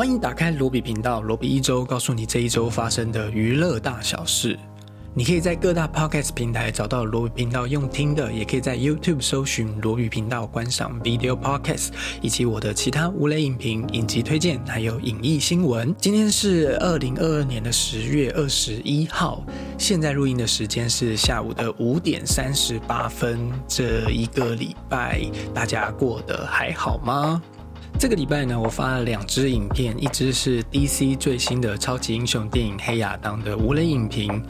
欢迎打开罗比频道，罗比一周告诉你这一周发生的娱乐大小事。你可以在各大 podcast 平台找到罗比频道用听的，也可以在 YouTube 搜寻罗比频道观赏 video podcast，以及我的其他无雷影评、影集推荐，还有影艺新闻。今天是二零二二年的十月二十一号，现在录音的时间是下午的五点三十八分。这一个礼拜大家过得还好吗？这个礼拜呢，我发了两支影片，一支是 DC 最新的超级英雄电影《黑亚当》的无人影评。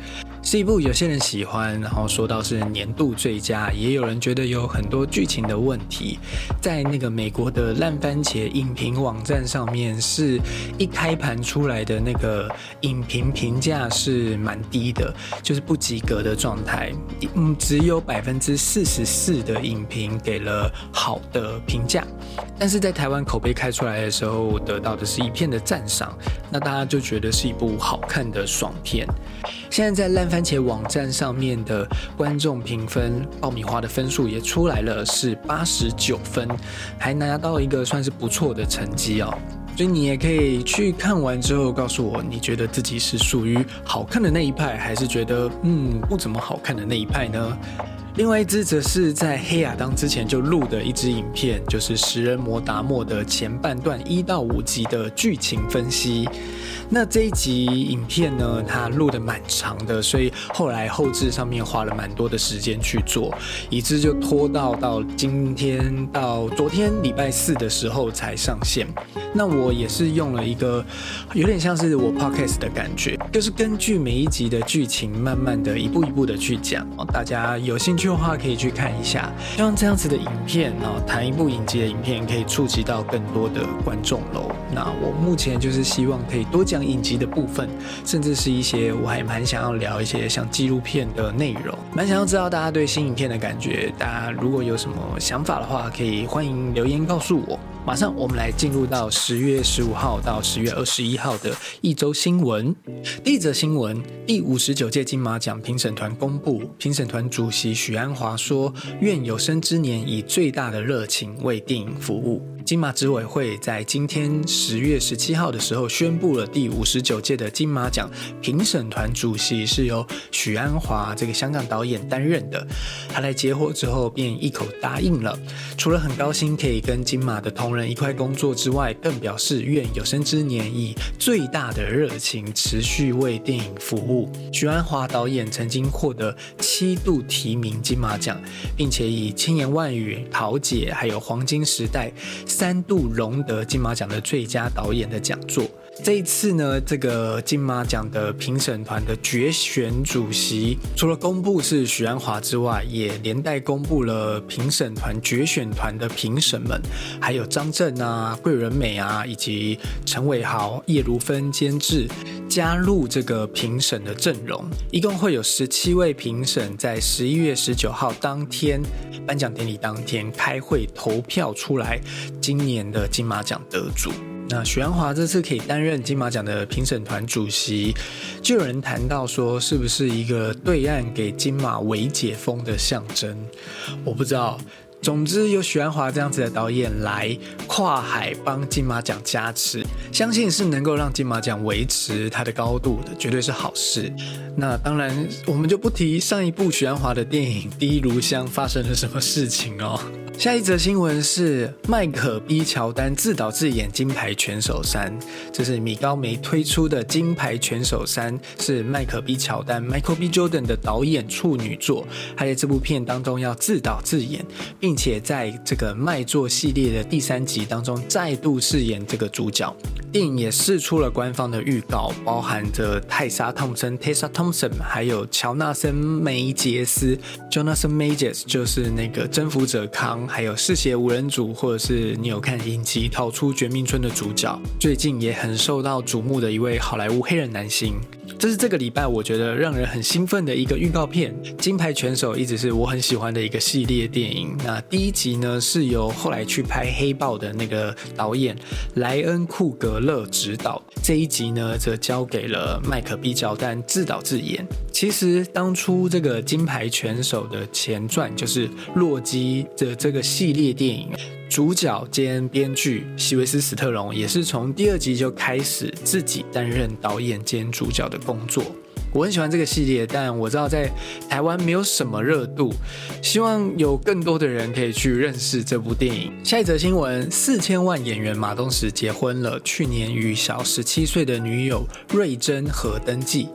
是一部有些人喜欢，然后说到是年度最佳，也有人觉得有很多剧情的问题，在那个美国的烂番茄影评网站上面，是一开盘出来的那个影评评价是蛮低的，就是不及格的状态。嗯，只有百分之四十四的影评给了好的评价，但是在台湾口碑开出来的时候，得到的是一片的赞赏，那大家就觉得是一部好看的爽片。现在在烂番茄网站上面的观众评分，爆米花的分数也出来了，是八十九分，还拿到一个算是不错的成绩哦。所以你也可以去看完之后告诉我，你觉得自己是属于好看的那一派，还是觉得嗯不怎么好看的那一派呢？另外一支则是在黑亚当之前就录的一支影片，就是食人魔达莫的前半段一到五集的剧情分析。那这一集影片呢，它录的蛮长的，所以后来后置上面花了蛮多的时间去做，以致就拖到到今天到昨天礼拜四的时候才上线。那我也是用了一个有点像是我 podcast 的感觉，就是根据每一集的剧情，慢慢的一步一步的去讲。大家有兴趣的话可以去看一下。希望这样子的影片哦，谈一部影集的影片，可以触及到更多的观众喽。那我目前就是希望可以多讲影集的部分，甚至是一些我还蛮想要聊一些像纪录片的内容，蛮想要知道大家对新影片的感觉。大家如果有什么想法的话，可以欢迎留言告诉我。马上我们来进入到十月十五号到十月二十一号的一周新闻。第一则新闻：第五十九届金马奖评审团公布，评审团主席许鞍华说：“愿有生之年以最大的热情为电影服务。”金马执委会在今天十月十七号的时候宣布了第五十九届的金马奖评审团主席是由许鞍华这个香港导演担任的。他来接货之后便一口答应了，除了很高兴可以跟金马的同仁一块工作之外，更表示愿有生之年以最大的热情持续为电影服务。许鞍华导演曾经获得七度提名金马奖，并且以千言万语、桃姐还有黄金时代。三度荣得金马奖的最佳导演的讲座。这一次呢，这个金马奖的评审团的决选主席，除了公布是许鞍华之外，也连带公布了评审团决选团的评审们，还有张震啊、桂纶镁啊，以及陈伟豪、叶如芬监制加入这个评审的阵容。一共会有十七位评审，在十一月十九号当天颁奖典礼当天开会投票出来。今年的金马奖得主，那许鞍华这次可以担任金马奖的评审团主席，就有人谈到说，是不是一个对岸给金马微解封的象征？我不知道。总之，有许鞍华这样子的导演来跨海帮金马奖加持，相信是能够让金马奖维持它的高度的，绝对是好事。那当然，我们就不提上一部许鞍华的电影《第一炉香》发生了什么事情哦。下一则新闻是迈克 B 乔丹自导自演《金牌拳手三》，这是米高梅推出的《金牌拳手三》，是迈克 B 乔丹 Michael B Jordan 的导演处女作，他在这部片当中要自导自演，并且在这个卖座系列的第三集当中再度饰演这个主角。电影也试出了官方的预告，包含着泰莎·汤姆森 （Tessa Thompson） 还有乔纳森·梅杰斯 （Jonathan Majors），就是那个征服者康。还有嗜血无人组，或者是你有看影集《逃出绝命村》的主角，最近也很受到瞩目的一位好莱坞黑人男星。这是这个礼拜我觉得让人很兴奋的一个预告片，《金牌拳手》一直是我很喜欢的一个系列电影。那第一集呢是由后来去拍《黑豹》的那个导演莱恩·库格勒执导，这一集呢则交给了麦克 ·B· 乔丹自导自演。其实当初这个《金牌拳手》的前传就是《洛基》的这个系列电影。主角兼编剧席维斯·史特龙也是从第二集就开始自己担任导演兼主角的工作。我很喜欢这个系列，但我知道在台湾没有什么热度，希望有更多的人可以去认识这部电影。下一则新闻：四千万演员马东石结婚了，去年与小十七岁的女友瑞珍合登记，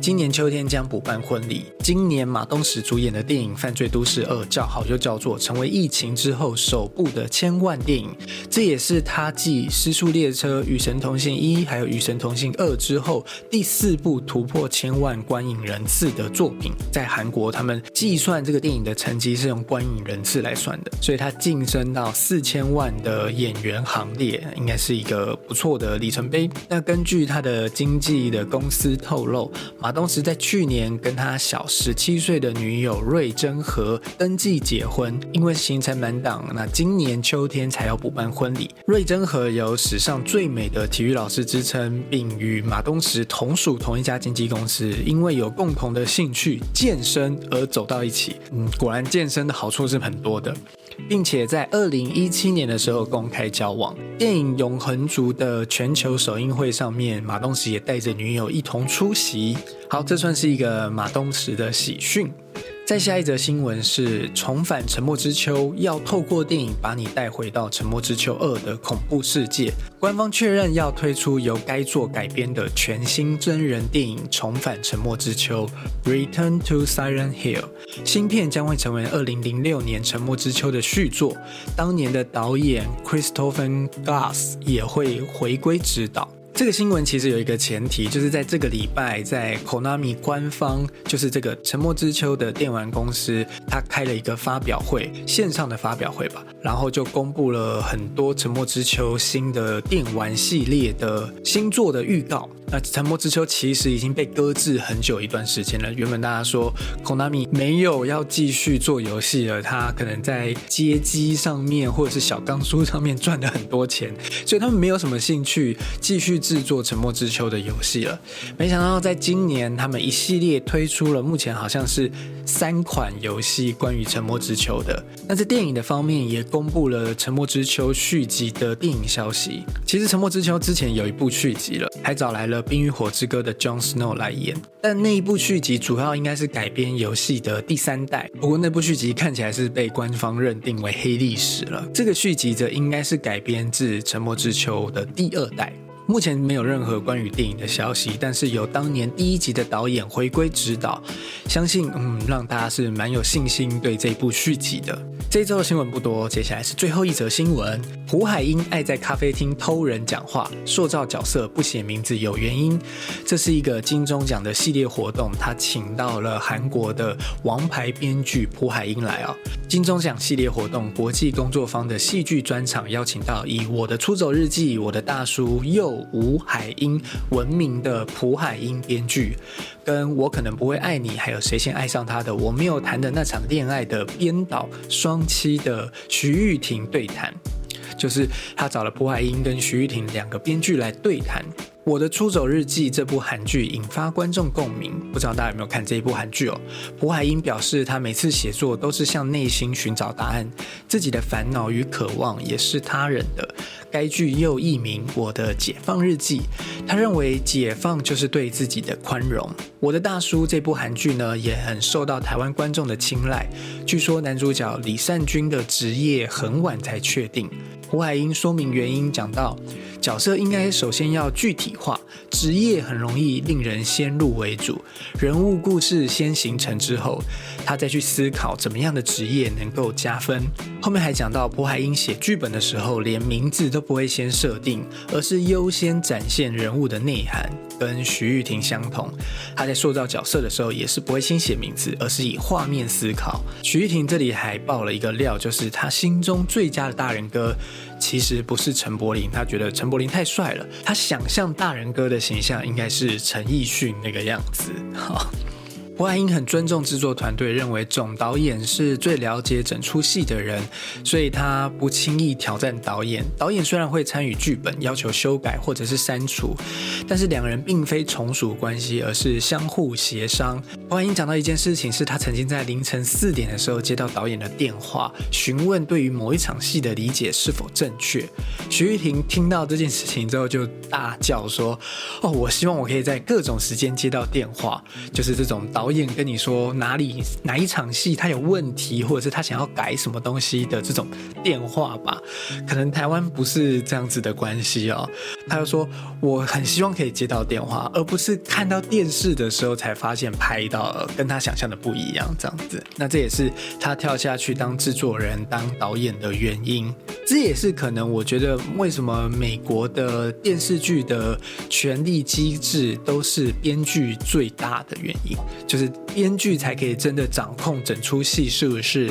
今年秋天将补办婚礼。今年马东石主演的电影《犯罪都市二》叫好就叫座，成为疫情之后首部的千万电影，这也是他继《失速列车》《与神同行一》还有《与神同行二》之后第四部突破千。万观影人次的作品，在韩国他们计算这个电影的成绩是用观影人次来算的，所以他晋升到四千万的演员行列，应该是一个不错的里程碑。那根据他的经纪的公司透露，马东石在去年跟他小十七岁的女友瑞珍和登记结婚，因为行程满档，那今年秋天才要补办婚礼。瑞珍和有史上最美的体育老师之称，并与马东石同属同一家经纪公司。因为有共同的兴趣健身而走到一起，嗯，果然健身的好处是很多的，并且在二零一七年的时候公开交往。电影《永恒族》的全球首映会上面，马东石也带着女友一同出席。好，这算是一个马东石的喜讯。再下一则新闻是重返《沉默之丘》，要透过电影把你带回到《沉默之丘二》的恐怖世界。官方确认要推出由该作改编的全新真人电影《重返沉默之丘》（Return to Silent Hill）。新片将会成为2006年《沉默之丘》的续作，当年的导演 Christopher Glass 也会回归指导。这个新闻其实有一个前提，就是在这个礼拜，在 Konami 官方，就是这个《沉默之丘》的电玩公司，他开了一个发表会，线上的发表会吧，然后就公布了很多《沉默之丘》新的电玩系列的新作的预告。那《沉默之丘》其实已经被搁置很久一段时间了。原本大家说 Konami 没有要继续做游戏了，他可能在街机上面或者是小钢书上面赚了很多钱，所以他们没有什么兴趣继续制作《沉默之秋》的游戏了。没想到在今年，他们一系列推出了目前好像是三款游戏关于《沉默之秋》的。那在电影的方面也公布了《沉默之秋》续集的电影消息。其实《沉默之秋》之前有一部续集了，还找来了。《冰与火之歌》的 John Snow 来演，但那一部续集主要应该是改编游戏的第三代。不过那部续集看起来是被官方认定为黑历史了。这个续集则应该是改编自《沉默之秋》的第二代。目前没有任何关于电影的消息，但是由当年第一集的导演回归指导，相信嗯让大家是蛮有信心对这部续集的。这一周的新闻不多，接下来是最后一则新闻：胡海英爱在咖啡厅偷人讲话，塑造角色不写名字有原因。这是一个金钟奖的系列活动，他请到了韩国的王牌编剧朴海英来啊。金钟奖系列活动国际工作坊的戏剧专场邀请到以《我的出走日记》《我的大叔》又吴海英闻名的朴海英编剧，跟我可能不会爱你，还有谁先爱上他的我没有谈的那场恋爱的编导双栖的徐玉婷对谈，就是他找了朴海英跟徐玉婷两个编剧来对谈。我的出走日记这部韩剧引发观众共鸣，不知道大家有没有看这一部韩剧哦？朴海英表示，他每次写作都是向内心寻找答案，自己的烦恼与渴望也是他人的。该剧又译名《我的解放日记》，他认为解放就是对自己的宽容。我的大叔这部韩剧呢，也很受到台湾观众的青睐。据说男主角李善均的职业很晚才确定。胡海英说明原因，讲到角色应该首先要具体化，职业很容易令人先入为主，人物故事先形成之后，他再去思考怎么样的职业能够加分。后面还讲到胡海英写剧本的时候，连名字都不会先设定，而是优先展现人物的内涵。跟徐玉婷相同，他在塑造角色的时候也是不会先写名字，而是以画面思考。徐玉婷这里还爆了一个料，就是他心中最佳的大人哥其实不是陈柏霖，他觉得陈柏霖太帅了，他想象大人哥的形象应该是陈奕迅那个样子。好 胡海英很尊重制作团队，认为总导演是最了解整出戏的人，所以他不轻易挑战导演。导演虽然会参与剧本，要求修改或者是删除，但是两人并非从属关系，而是相互协商。胡海英讲到一件事情，是他曾经在凌晨四点的时候接到导演的电话，询问对于某一场戏的理解是否正确。徐玉婷听到这件事情之后，就大叫说：“哦，我希望我可以在各种时间接到电话，就是这种导。”导演跟你说哪里哪一场戏他有问题，或者是他想要改什么东西的这种电话吧，可能台湾不是这样子的关系哦。他就说我很希望可以接到电话，而不是看到电视的时候才发现拍到跟他想象的不一样这样子。那这也是他跳下去当制作人、当导演的原因。这也是可能我觉得为什么美国的电视剧的权力机制都是编剧最大的原因。就就是编剧才可以真的掌控整出戏是不是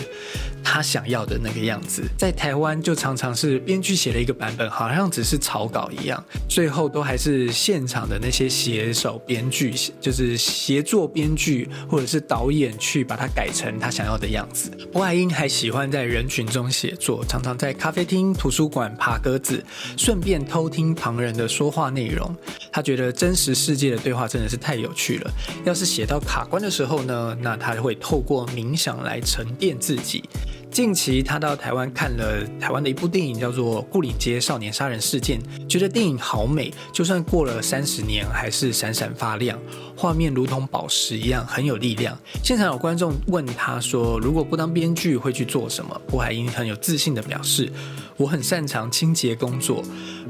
他想要的那个样子。在台湾就常常是编剧写了一个版本，好像只是草稿一样，最后都还是现场的那些写手编剧，就是协作编剧或者是导演去把它改成他想要的样子。郭海英还喜欢在人群中写作，常常在咖啡厅、图书馆爬格子，顺便偷听旁人的说话内容。他觉得真实世界的对话真的是太有趣了，要是写到卡。关的时候呢，那他会透过冥想来沉淀自己。近期他到台湾看了台湾的一部电影，叫做《牯岭街少年杀人事件》，觉得电影好美，就算过了三十年，还是闪闪发亮，画面如同宝石一样，很有力量。现场有观众问他说：“如果不当编剧，会去做什么？”郭海英很有自信的表示：“我很擅长清洁工作，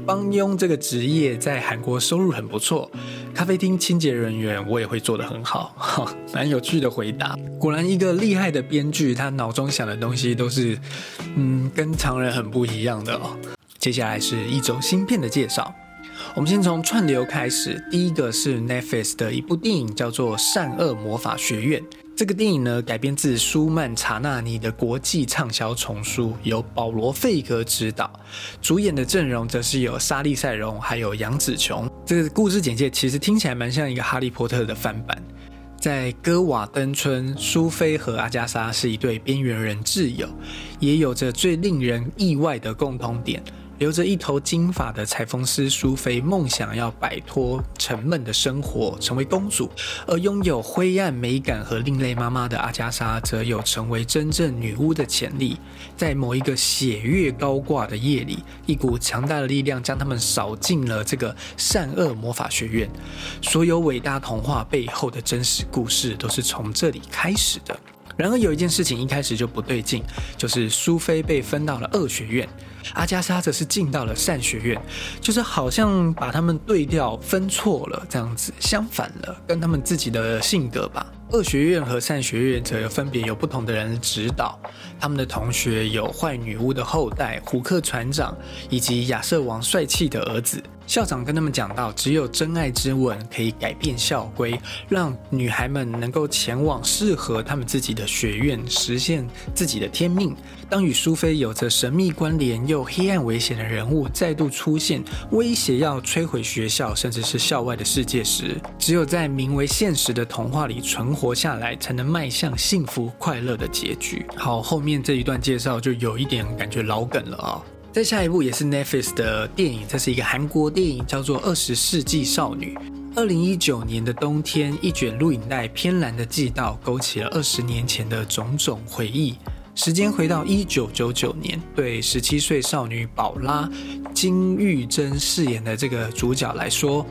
帮佣这个职业在韩国收入很不错。咖啡厅清洁人员我也会做得很好。”哈，蛮有趣的回答。果然，一个厉害的编剧，他脑中想的东西。都是，嗯，跟常人很不一样的哦。接下来是一周新片的介绍，我们先从串流开始。第一个是 Netflix 的一部电影，叫做《善恶魔法学院》。这个电影呢，改编自舒曼·查纳尼的国际畅销丛书，由保罗·费格执导。主演的阵容则是有莎莉·赛荣，还有杨紫琼。这个故事简介其实听起来蛮像一个《哈利波特》的翻版。在戈瓦登村，苏菲和阿加莎是一对边缘人挚友，也有着最令人意外的共同点。留着一头金发的裁缝师苏菲，梦想要摆脱沉闷的生活，成为公主；而拥有灰暗美感和另类妈妈的阿加莎，则有成为真正女巫的潜力。在某一个血月高挂的夜里，一股强大的力量将他们扫进了这个善恶魔法学院。所有伟大童话背后的真实故事，都是从这里开始的。然而有一件事情一开始就不对劲，就是苏菲被分到了恶学院。阿加莎则是进到了善学院，就是好像把他们对调分错了这样子，相反了，跟他们自己的性格吧。恶学院和善学院则分别有不同的人指导，他们的同学有坏女巫的后代胡克船长，以及亚瑟王帅气的儿子。校长跟他们讲到，只有真爱之吻可以改变校规，让女孩们能够前往适合他们自己的学院，实现自己的天命。当与苏菲有着神秘关联又黑暗危险的人物再度出现，威胁要摧毁学校甚至是校外的世界时，只有在名为现实的童话里存活下来，才能迈向幸福快乐的结局。好，后面这一段介绍就有一点感觉老梗了啊。再下一部也是 Netflix 的电影，这是一个韩国电影，叫做《二十世纪少女》。二零一九年的冬天，一卷录影带偏蓝的季道，勾起了二十年前的种种回忆。时间回到一九九九年，对十七岁少女宝拉金玉珍饰演的这个主角来说，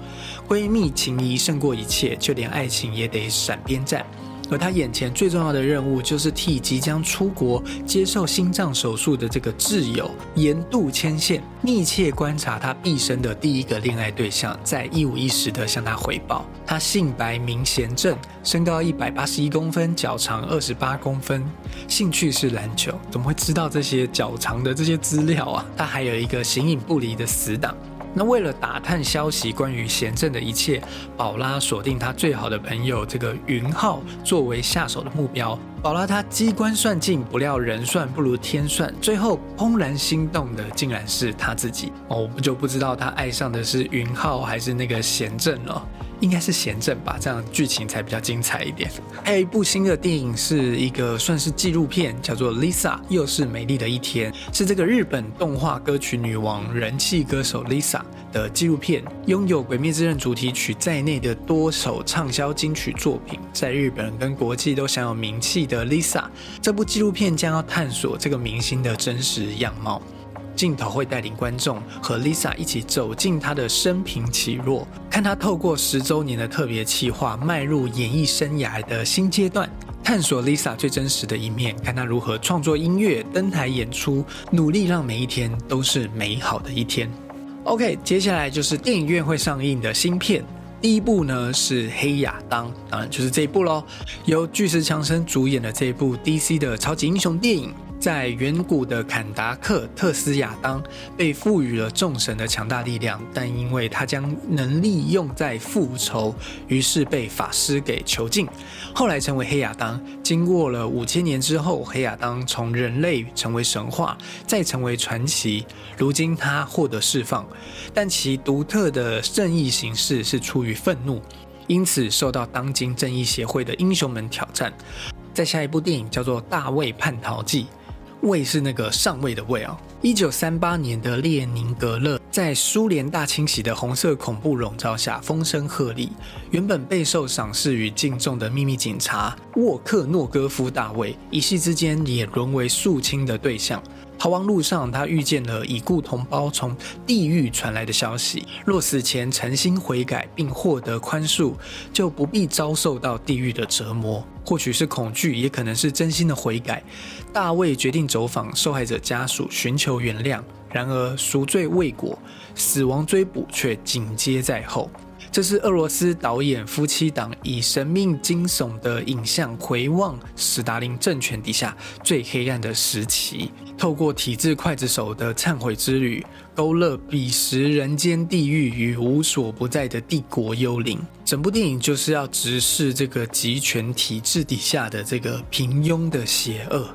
闺蜜情谊胜过一切，就连爱情也得闪边站。而他眼前最重要的任务，就是替即将出国接受心脏手术的这个挚友沿渡牵线，密切观察他毕生的第一个恋爱对象，在一五一十的向他回报。他姓白名贤正，身高一百八十一公分，脚长二十八公分，兴趣是篮球。怎么会知道这些脚长的这些资料啊？他还有一个形影不离的死党。那为了打探消息关于贤正的一切，宝拉锁定他最好的朋友这个云浩作为下手的目标。宝拉他机关算尽，不料人算不如天算，最后怦然心动的竟然是他自己。哦，我就不知道他爱上的是云浩还是那个贤正了。应该是贤正吧，这样剧情才比较精彩一点。还有一部新的电影是一个算是纪录片，叫做《Lisa 又是美丽的一天》，是这个日本动画歌曲女王、人气歌手 Lisa 的纪录片。拥有《鬼灭之刃》主题曲在内的多首畅销金曲作品，在日本跟国际都享有名气的 Lisa，这部纪录片将要探索这个明星的真实样貌。镜头会带领观众和 Lisa 一起走进她的生平起落，看她透过十周年的特别企划，迈入演艺生涯的新阶段，探索 Lisa 最真实的一面，看她如何创作音乐、登台演出，努力让每一天都是美好的一天。OK，接下来就是电影院会上映的新片，第一部呢是《黑亚当》，当然就是这一部喽，由巨石强森主演的这一部 DC 的超级英雄电影。在远古的坎达克，特斯亚当被赋予了众神的强大力量，但因为他将能力用在复仇，于是被法师给囚禁，后来成为黑亚当。经过了五千年之后，黑亚当从人类成为神话，再成为传奇。如今他获得释放，但其独特的正义形式是出于愤怒，因此受到当今正义协会的英雄们挑战。在下一部电影叫做《大卫叛逃记》。卫是那个上位的卫啊。一九三八年的列宁格勒，在苏联大清洗的红色恐怖笼罩下，风声鹤唳。原本备受赏识与敬重的秘密警察沃克诺戈夫大卫，一夕之间也沦为肃清的对象。逃亡路上，他遇见了已故同胞从地狱传来的消息：若死前诚心悔改并获得宽恕，就不必遭受到地狱的折磨。或许是恐惧，也可能是真心的悔改。大卫决定走访受害者家属，寻求原谅。然而赎罪未果，死亡追捕却紧接在后。这是俄罗斯导演夫妻档以神秘惊悚的影像回望斯大林政权底下最黑暗的时期，透过体制刽子手的忏悔之旅，勾勒彼时人间地狱与无所不在的帝国幽灵。整部电影就是要直视这个集权体制底下的这个平庸的邪恶。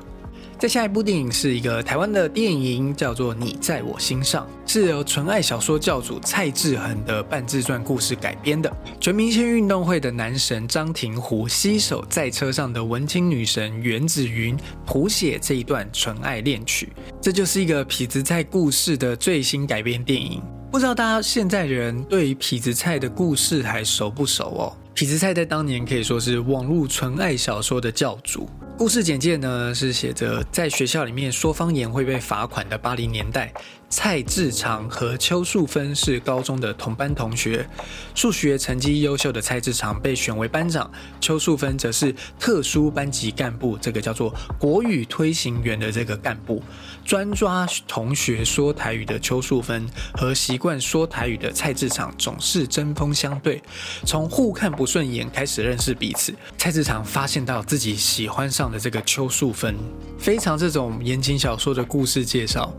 在下一部电影是一个台湾的电影，叫做《你在我心上》，是由纯爱小说教主蔡志恒的半自传故事改编的。全明星运动会的男神张庭湖携手在车上的文青女神袁子云，谱写这一段纯爱恋曲。这就是一个痞子蔡故事的最新改编电影。不知道大家现在人对痞子蔡的故事还熟不熟哦？痞子蔡在当年可以说是网络纯爱小说的教主。故事简介呢是写着，在学校里面说方言会被罚款的八零年代。蔡志长和邱素芬是高中的同班同学，数学成绩优秀的蔡志长被选为班长，邱素芬则是特殊班级干部，这个叫做国语推行员的这个干部，专抓同学说台语的邱素芬和习惯说台语的蔡志长总是针锋相对，从互看不顺眼开始认识彼此。蔡志长发现到自己喜欢上的这个邱树芬，非常这种言情小说的故事介绍。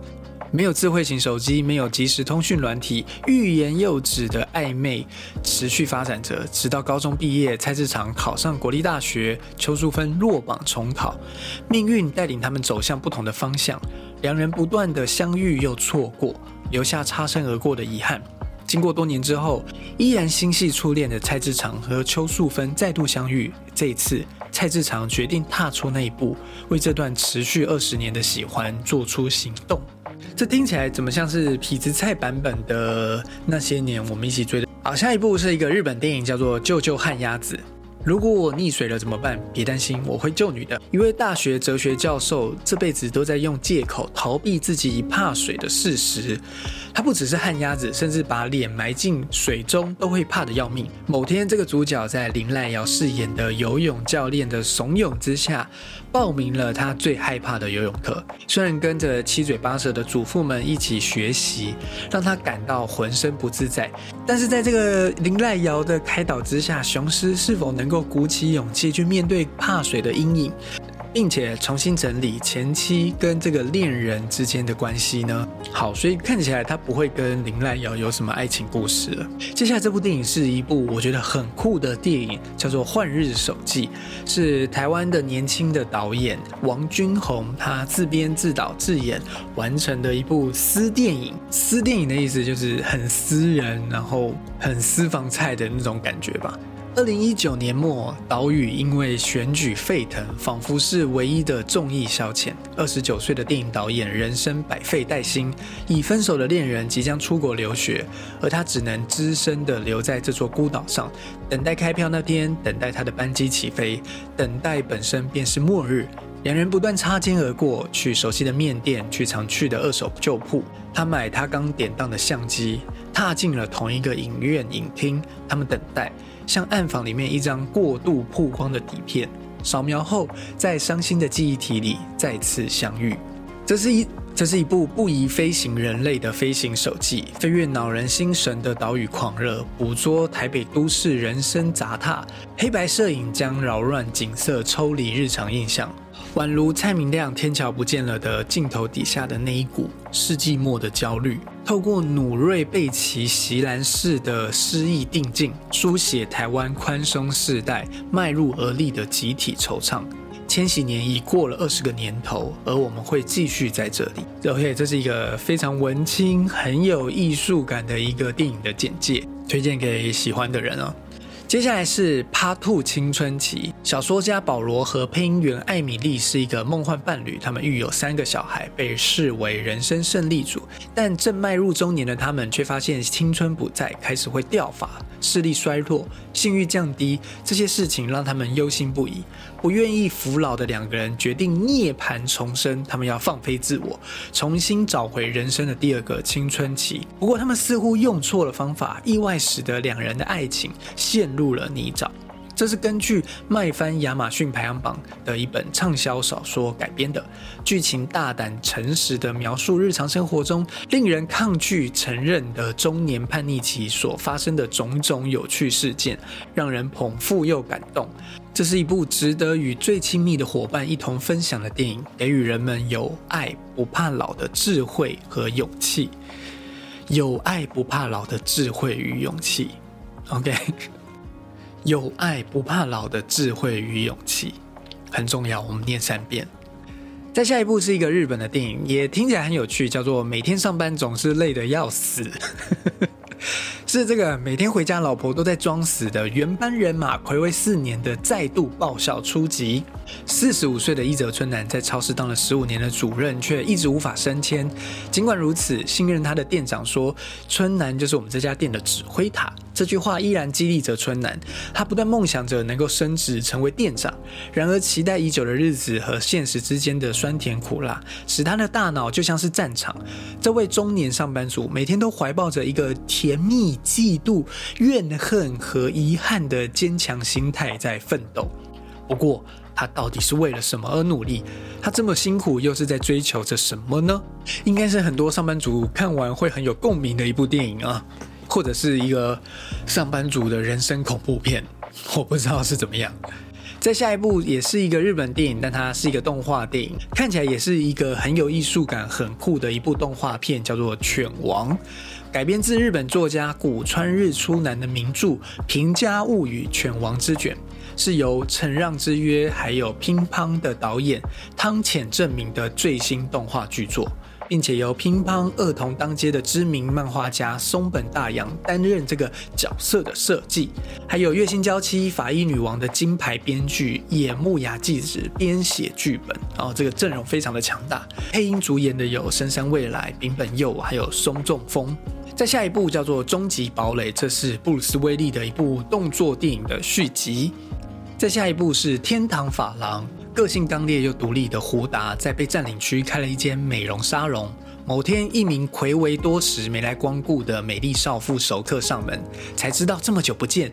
没有智慧型手机，没有即时通讯软体，欲言又止的暧昧持续发展着，直到高中毕业，蔡志长考上国立大学，邱淑芬落榜重考，命运带领他们走向不同的方向，两人不断的相遇又错过，留下擦身而过的遗憾。经过多年之后，依然心系初恋的蔡志长和邱淑芬再度相遇，这一次蔡志长决定踏出那一步，为这段持续二十年的喜欢做出行动。这听起来怎么像是痞子蔡版本的那些年我们一起追的？好，下一部是一个日本电影，叫做《救救旱鸭子》。如果我溺水了怎么办？别担心，我会救你的。一位大学哲学教授这辈子都在用借口逃避自己怕水的事实。他不只是旱鸭子，甚至把脸埋进水中都会怕的要命。某天，这个主角在林濑遥饰演的游泳教练的怂恿之下，报名了他最害怕的游泳课。虽然跟着七嘴八舌的祖父们一起学习，让他感到浑身不自在，但是在这个林濑遥的开导之下，雄狮是否能够鼓起勇气去面对怕水的阴影？并且重新整理前妻跟这个恋人之间的关系呢？好，所以看起来他不会跟林濑遥有什么爱情故事了。接下来这部电影是一部我觉得很酷的电影，叫做《幻日手记》，是台湾的年轻的导演王君宏他自编自导自演完成的一部私电影。私电影的意思就是很私人，然后很私房菜的那种感觉吧。二零一九年末，岛屿因为选举沸腾，仿佛是唯一的众艺消遣。二十九岁的电影导演，人生百废待兴，已分手的恋人即将出国留学，而他只能只身的留在这座孤岛上，等待开票那天，等待他的班机起飞，等待本身便是末日。两人不断擦肩而过，去熟悉的面店，去常去的二手旧铺。他买他刚典当的相机，踏进了同一个影院影厅。他们等待。像暗房里面一张过度曝光的底片，扫描后，在伤心的记忆体里再次相遇。这是一这是一部不宜飞行人类的飞行手记，飞越恼人心神的岛屿狂热，捕捉台北都市人生杂沓。黑白摄影将扰乱景色抽离日常印象。宛如蔡明亮《天桥不见了》的镜头底下的那一股世纪末的焦虑，透过努瑞贝奇席兰式的诗意定境，书写台湾宽松世代迈入而立的集体惆怅。千禧年已过了二十个年头，而我们会继续在这里。OK，这是一个非常文青、很有艺术感的一个电影的简介，推荐给喜欢的人哦。接下来是《趴兔青春期》。小说家保罗和配音员艾米丽是一个梦幻伴侣，他们育有三个小孩，被视为人生胜利组。但正迈入中年的他们，却发现青春不再，开始会掉发。视力衰弱，性欲降低，这些事情让他们忧心不已。不愿意服老的两个人决定涅槃重生，他们要放飞自我，重新找回人生的第二个青春期。不过，他们似乎用错了方法，意外使得两人的爱情陷入了泥沼。这是根据卖翻亚马逊排行榜的一本畅销小说改编的，剧情大胆诚实的描述日常生活中令人抗拒承认的中年叛逆期所发生的种种有趣事件，让人捧腹又感动。这是一部值得与最亲密的伙伴一同分享的电影，给予人们有爱不怕老的智慧和勇气。有爱不怕老的智慧与勇气。OK。有爱不怕老的智慧与勇气很重要，我们念三遍。再下一部是一个日本的电影，也听起来很有趣，叫做《每天上班总是累得要死》。是这个每天回家老婆都在装死的原班人马，暌违四年的再度爆笑出击。四十五岁的伊泽春男在超市当了十五年的主任，却一直无法升迁。尽管如此，信任他的店长说：“春男就是我们这家店的指挥塔。”这句话依然激励着春男，他不断梦想着能够升职成为店长。然而，期待已久的日子和现实之间的酸甜苦辣，使他的大脑就像是战场。这位中年上班族每天都怀抱着一个甜蜜、嫉妒、怨恨和遗憾的坚强心态在奋斗。不过，他到底是为了什么而努力？他这么辛苦，又是在追求着什么呢？应该是很多上班族看完会很有共鸣的一部电影啊，或者是一个上班族的人生恐怖片，我不知道是怎么样。在下一部也是一个日本电影，但它是一个动画电影，看起来也是一个很有艺术感、很酷的一部动画片，叫做《犬王》，改编自日本作家古川日出男的名著《平家物语·犬王之卷》。是由《承让之约》还有《乒乓》的导演汤浅证明的最新动画巨作，并且由《乒乓》二童当街的知名漫画家松本大洋担任这个角色的设计，还有《月薪娇妻》法医女王的金牌编剧野木雅纪子编写剧本，哦这个阵容非常的强大。配音主演的有深山未来、柄本佑还有松重丰。在下一部叫做《终极堡垒》，这是布鲁斯威利的一部动作电影的续集。再下一步是天堂法郎，个性刚烈又独立的胡达在被占领区开了一间美容沙龙。某天，一名魁违多时没来光顾的美丽少妇熟客上门，才知道这么久不见，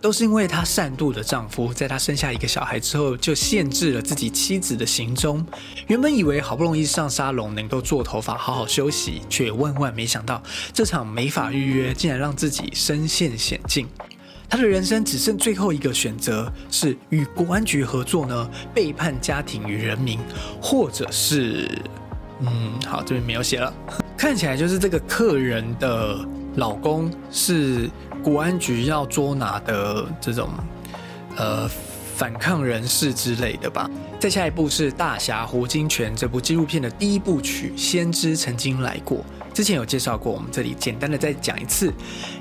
都是因为她善妒的丈夫在她生下一个小孩之后就限制了自己妻子的行踪。原本以为好不容易上沙龙能够做头发好好休息，却万万没想到这场美法预约竟然让自己身陷险境。他的人生只剩最后一个选择，是与国安局合作呢，背叛家庭与人民，或者是，嗯，好，这边没有写了。看起来就是这个客人的老公是国安局要捉拿的这种，呃。反抗人士之类的吧。再下一部是《大侠胡金铨》这部纪录片的第一部曲《先知曾经来过》，之前有介绍过，我们这里简单的再讲一次，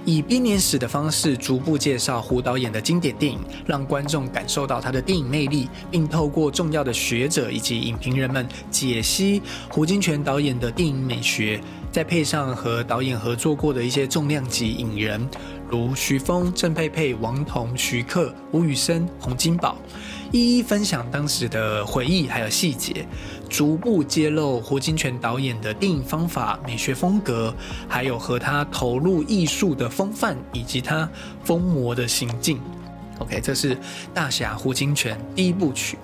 以编年史的方式逐步介绍胡导演的经典电影，让观众感受到他的电影魅力，并透过重要的学者以及影评人们解析胡金铨导演的电影美学，再配上和导演合作过的一些重量级影人。如徐峰、郑佩佩、王彤、徐克、吴宇森、洪金宝，一一分享当时的回忆还有细节，逐步揭露胡金铨导演的电影方法、美学风格，还有和他投入艺术的风范以及他疯魔的行径。OK，这是大侠胡金铨第一部曲。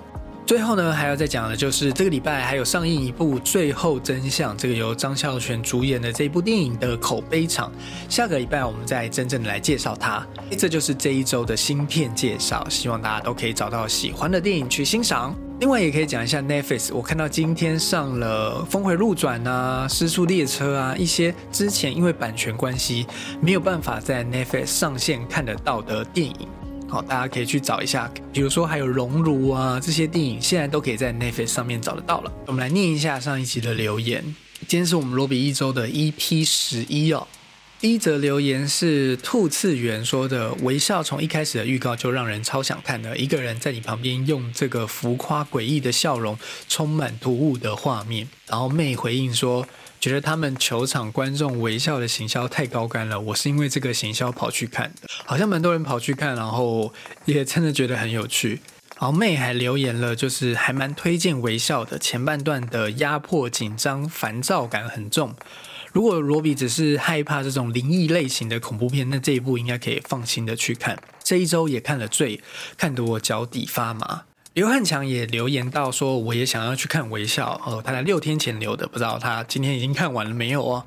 最后呢，还要再讲的就是这个礼拜还有上映一部《最后真相》，这个由张孝全主演的这部电影的口碑场。下个礼拜我们再真正的来介绍它。这就是这一周的新片介绍，希望大家都可以找到喜欢的电影去欣赏。另外也可以讲一下 Netflix，我看到今天上了《峰回路转》啊，《失速列车》啊，一些之前因为版权关系没有办法在 Netflix 上线看得到的电影。好，大家可以去找一下，比如说还有《熔炉》啊，这些电影现在都可以在 Netflix 上面找得到了。我们来念一下上一集的留言。今天是我们罗比一周的 EP 十一哦。一则留言是兔次元说的：“微笑从一开始的预告就让人超想看的，一个人在你旁边用这个浮夸诡异的笑容，充满突兀的画面。”然后妹回应说。觉得他们球场观众微笑的行销太高干了，我是因为这个行销跑去看的，好像蛮多人跑去看，然后也真的觉得很有趣。然后妹还留言了，就是还蛮推荐微笑的，前半段的压迫、紧张、烦躁感很重。如果罗比只是害怕这种灵异类型的恐怖片，那这一部应该可以放心的去看。这一周也看了《罪》，看得我脚底发麻。刘汉强也留言到说，我也想要去看《微笑》哦，他在六天前留的，不知道他今天已经看完了没有哦。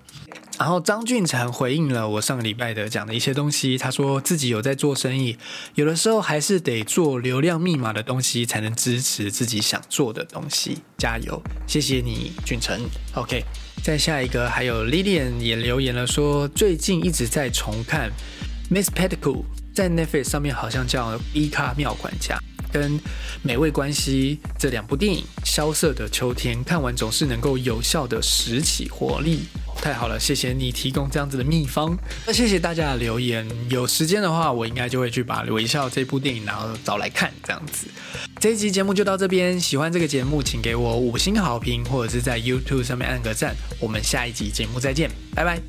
然后张俊成回应了我上个礼拜的讲的一些东西，他说自己有在做生意，有的时候还是得做流量密码的东西，才能支持自己想做的东西。加油，谢谢你，俊成。OK，再下一个，还有 Lilian 也留言了，说最近一直在重看《Miss Petticoat》，在 Netflix 上面好像叫《伊卡妙管家》。跟美味关系这两部电影，《萧瑟的秋天》看完总是能够有效的拾起活力，太好了！谢谢你提供这样子的秘方，那谢谢大家的留言。有时间的话，我应该就会去把《微笑》这部电影然后找来看，这样子。这一集节目就到这边，喜欢这个节目，请给我五星好评，或者是在 YouTube 上面按个赞。我们下一集节目再见，拜拜。